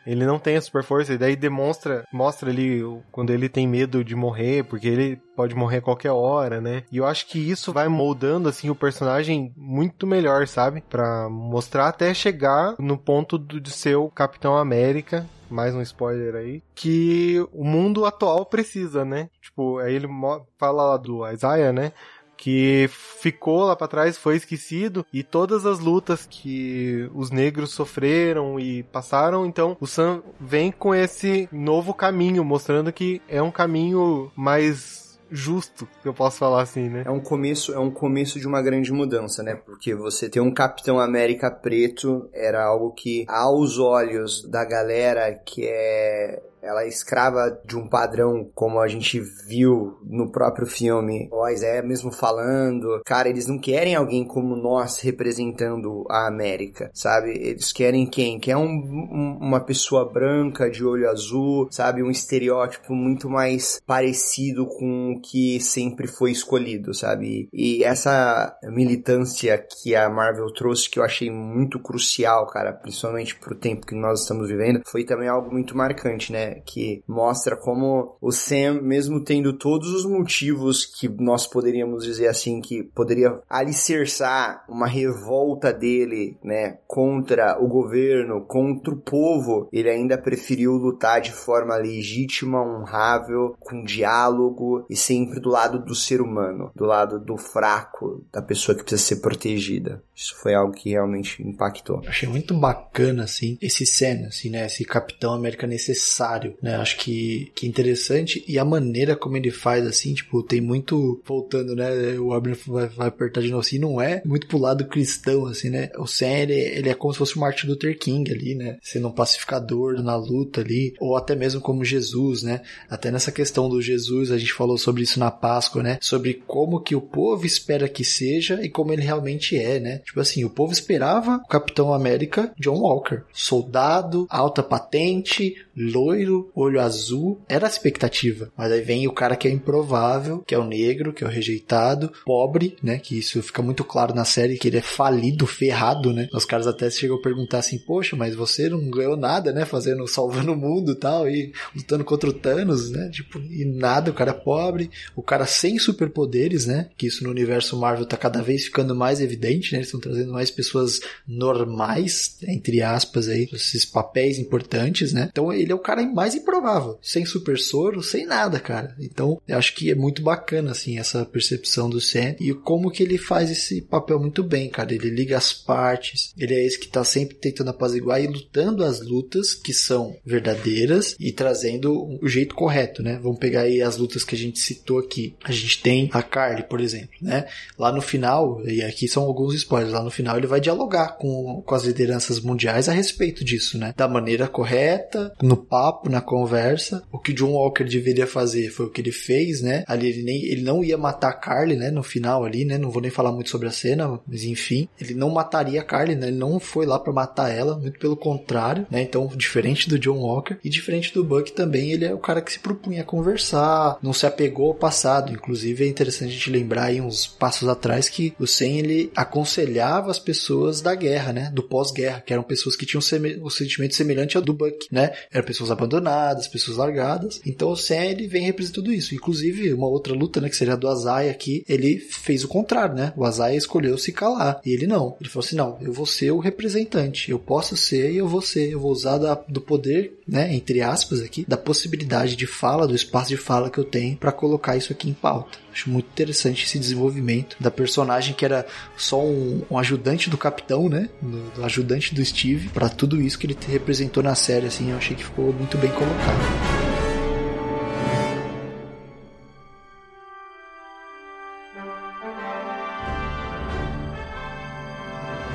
ele não tem a super força, e daí demonstra, mostra ali quando ele tem medo de morrer, porque ele pode morrer a qualquer hora, né? E eu acho que isso vai moldando, assim, o personagem muito melhor, sabe? Pra mostrar até chegar no ponto de ser o Capitão América, mais um spoiler aí, que o mundo atual precisa, né? Tipo, aí ele fala lá do Isaiah, né? Que ficou lá para trás, foi esquecido e todas as lutas que os negros sofreram e passaram, então o Sam vem com esse novo caminho, mostrando que é um caminho mais justo, que eu posso falar assim, né? É um começo, é um começo de uma grande mudança, né? Porque você ter um Capitão América preto era algo que aos olhos da galera que é ela é escrava de um padrão, como a gente viu no próprio filme. O Isaiah mesmo falando. Cara, eles não querem alguém como nós representando a América, sabe? Eles querem quem? Quer um, um, uma pessoa branca de olho azul, sabe? Um estereótipo muito mais parecido com o que sempre foi escolhido, sabe? E essa militância que a Marvel trouxe, que eu achei muito crucial, cara, principalmente pro tempo que nós estamos vivendo, foi também algo muito marcante, né? Que mostra como o Sam, mesmo tendo todos os motivos que nós poderíamos dizer assim, que poderia alicerçar uma revolta dele, né? Contra o governo, contra o povo, ele ainda preferiu lutar de forma legítima, honrável, com diálogo e sempre do lado do ser humano, do lado do fraco, da pessoa que precisa ser protegida. Isso foi algo que realmente impactou. Achei muito bacana, assim, esse cena, assim, né? Esse Capitão América necessário, né? Acho que, que interessante e a maneira como ele faz, assim, tipo, tem muito, voltando, né? O Abner vai, vai apertar de novo, assim, não é muito pro lado cristão, assim, né? O Sam, ele, ele é como se fosse o Martin Luther King ali, né? Sendo um pacificador na luta ali, ou até mesmo como Jesus, né? Até nessa questão do Jesus, a gente falou sobre isso na Páscoa, né? Sobre como que o povo espera que seja e como ele realmente é, né? Tipo assim, o povo esperava o Capitão América John Walker. Soldado, alta patente, loiro, olho azul. Era a expectativa. Mas aí vem o cara que é improvável, que é o negro, que é o rejeitado, pobre, né? Que isso fica muito claro na série, que ele é falido, ferrado, né? Os caras até chegam a perguntar assim, poxa, mas você não ganhou nada, né? Fazendo, salvando o mundo e tal, e lutando contra o Thanos, né? Tipo, e nada, o cara é pobre, o cara sem superpoderes, né? Que isso no universo Marvel tá cada vez ficando mais evidente, né? Eles estão trazendo mais pessoas normais, entre aspas, aí, esses papéis importantes, né? Então ele é o cara mais improvável, sem super soro, sem nada, cara. Então eu acho que é muito bacana, assim, essa percepção do Sam e como que ele faz esse papel muito bem, cara. Ele liga as partes, ele é esse que tá sempre tentando apaziguar e lutando as lutas que são verdadeiras e trazendo o jeito correto, né? Vamos pegar aí as lutas que a gente citou aqui. A gente tem a Carly, por exemplo, né? Lá no final, e aqui são alguns spoilers, lá no final ele vai dialogar com, com as lideranças mundiais a respeito disso, né? Da maneira correta, no papo, na conversa. O que John Walker deveria fazer foi o que ele fez, né? Ali ele, nem, ele não ia matar a Carly, né? No final ali, né? Não vou nem falar muito sobre a cena, mas enfim, ele não mataria a Carly, né? Ele não foi lá para matar ela, muito pelo contrário, né? Então, diferente do John Walker e diferente do Buck também, ele é o cara que se propunha a conversar, não se apegou ao passado. Inclusive, é interessante a gente lembrar aí uns passos atrás que o Sen ele aconselhava as pessoas da guerra, né? Do pós-guerra, que eram pessoas que tinham o sentimento semelhante ao do Buck, né? Pessoas abandonadas, pessoas largadas. Então o Sam ele vem representando isso. Inclusive, uma outra luta, né, que seria a do Azai aqui, ele fez o contrário, né? O Azai escolheu se calar. E ele não. Ele falou assim: não, eu vou ser o representante. Eu posso ser e eu vou ser. Eu vou usar da, do poder, né? Entre aspas aqui, da possibilidade de fala, do espaço de fala que eu tenho para colocar isso aqui em pauta. Acho muito interessante esse desenvolvimento da personagem que era só um, um ajudante do capitão, né? Do, do ajudante do Steve, para tudo isso que ele representou na série, assim, eu achei que ficou muito bem colocado.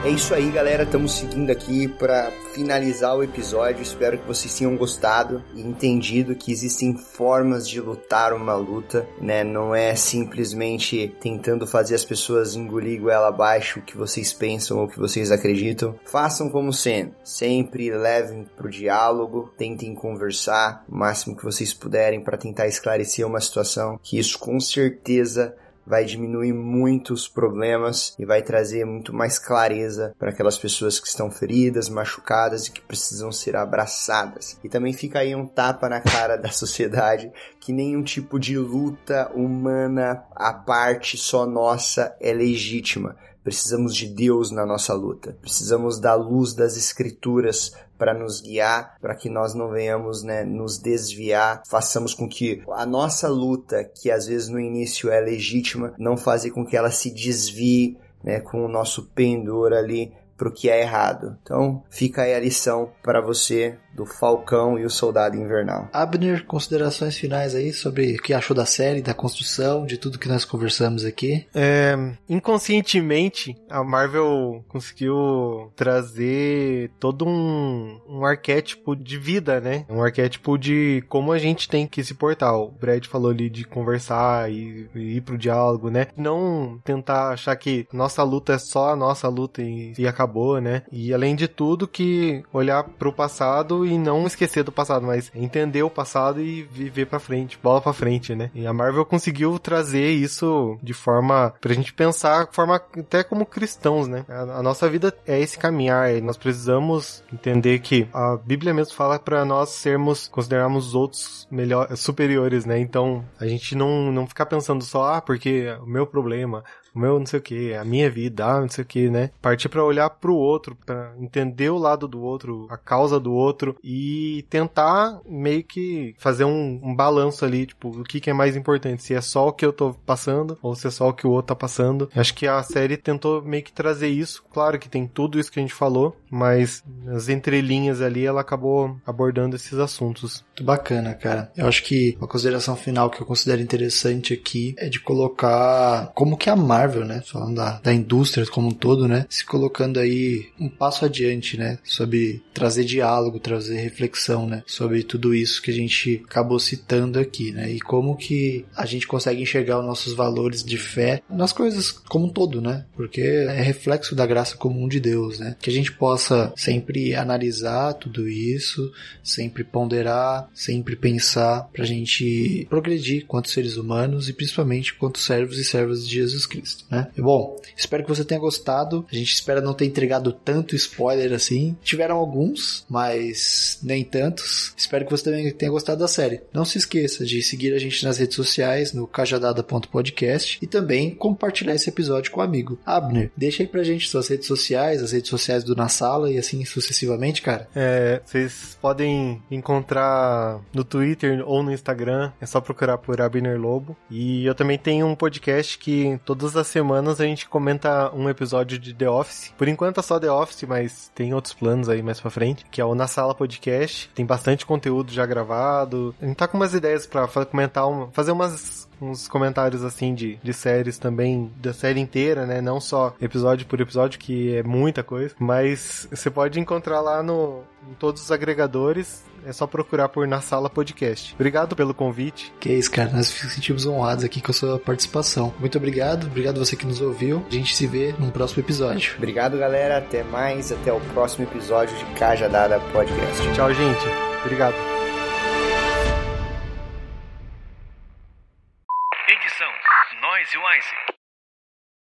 É isso aí, galera. Estamos seguindo aqui para finalizar o episódio. Espero que vocês tenham gostado e entendido que existem formas de lutar uma luta, né? Não é simplesmente tentando fazer as pessoas engolir goela abaixo o que vocês pensam ou o que vocês acreditam. Façam como sempre. Sempre levem pro diálogo, tentem conversar o máximo que vocês puderem para tentar esclarecer uma situação, que isso com certeza vai diminuir muitos problemas e vai trazer muito mais clareza para aquelas pessoas que estão feridas, machucadas e que precisam ser abraçadas. E também fica aí um tapa na cara <laughs> da sociedade que nenhum tipo de luta humana à parte só nossa é legítima. Precisamos de Deus na nossa luta. Precisamos da luz das Escrituras para nos guiar, para que nós não venhamos né, nos desviar, façamos com que a nossa luta, que às vezes no início é legítima, não fazer com que ela se desvie né, com o nosso pendor ali para o que é errado. Então, fica aí a lição para você do Falcão e o Soldado Invernal. Abner, considerações finais aí sobre o que achou da série, da construção, de tudo que nós conversamos aqui. É, inconscientemente, a Marvel conseguiu trazer todo um, um arquétipo de vida, né? Um arquétipo de como a gente tem que se portar. O Brad falou ali de conversar e, e ir pro diálogo, né? Não tentar achar que nossa luta é só a nossa luta e, e acabou, né? E além de tudo, que olhar pro passado e não esquecer do passado, mas entender o passado e viver pra frente, bola pra frente, né? E a Marvel conseguiu trazer isso de forma pra gente pensar, forma até como cristãos, né? A, a nossa vida é esse caminhar, e nós precisamos entender que a Bíblia mesmo fala para nós sermos, considerarmos os outros melhor, superiores, né? Então, a gente não, não ficar pensando só, ah, porque o meu problema, o meu não sei o que, a minha vida, ah, não sei o que, né? Partir para olhar pro outro, para entender o lado do outro, a causa do outro e tentar meio que fazer um, um balanço ali, tipo, o que, que é mais importante, se é só o que eu tô passando ou se é só o que o outro tá passando. Acho que a série tentou meio que trazer isso. Claro que tem tudo isso que a gente falou, mas as entrelinhas ali ela acabou abordando esses assuntos. Muito bacana, cara. Eu acho que uma consideração final que eu considero interessante aqui é de colocar como que a Marvel, né, falando da, da indústria como um todo, né, se colocando aí um passo adiante, né, sobre trazer diálogo, trazer reflexão, né, sobre tudo isso que a gente acabou citando aqui, né, e como que a gente consegue enxergar os nossos valores de fé nas coisas como um todo, né, porque é reflexo da graça comum de Deus, né, que a gente possa sempre analisar tudo isso, sempre ponderar, sempre pensar pra gente progredir quanto seres humanos e principalmente quanto servos e servas de Jesus Cristo, né? E, bom, espero que você tenha gostado. A gente espera não ter entregado tanto spoiler assim. Tiveram alguns, mas nem tantos. Espero que você também tenha gostado da série. Não se esqueça de seguir a gente nas redes sociais, no cajadada.podcast e também compartilhar esse episódio com um amigo. Abner, deixa aí pra gente suas redes sociais, as redes sociais do Na Sala e assim sucessivamente, cara. É, vocês podem encontrar no Twitter ou no Instagram, é só procurar por Abner Lobo. E eu também tenho um podcast que todas as semanas a gente comenta um episódio de The Office. Por enquanto é só The Office, mas tem outros planos aí mais pra frente, que é o Na Sala Podcast. Tem bastante conteúdo já gravado. A gente tá com umas ideias pra comentar, uma, fazer umas uns comentários assim de, de séries também, da série inteira, né? Não só episódio por episódio, que é muita coisa. Mas você pode encontrar lá no, em todos os agregadores. É só procurar por Na Sala Podcast. Obrigado pelo convite. Que isso, cara. Nós nos sentimos honrados aqui com a sua participação. Muito obrigado. Obrigado você que nos ouviu. A gente se vê num próximo episódio. Obrigado, galera. Até mais. Até o próximo episódio de Caja Dada Podcast. Tchau, gente. Obrigado. Edição Noise Wise.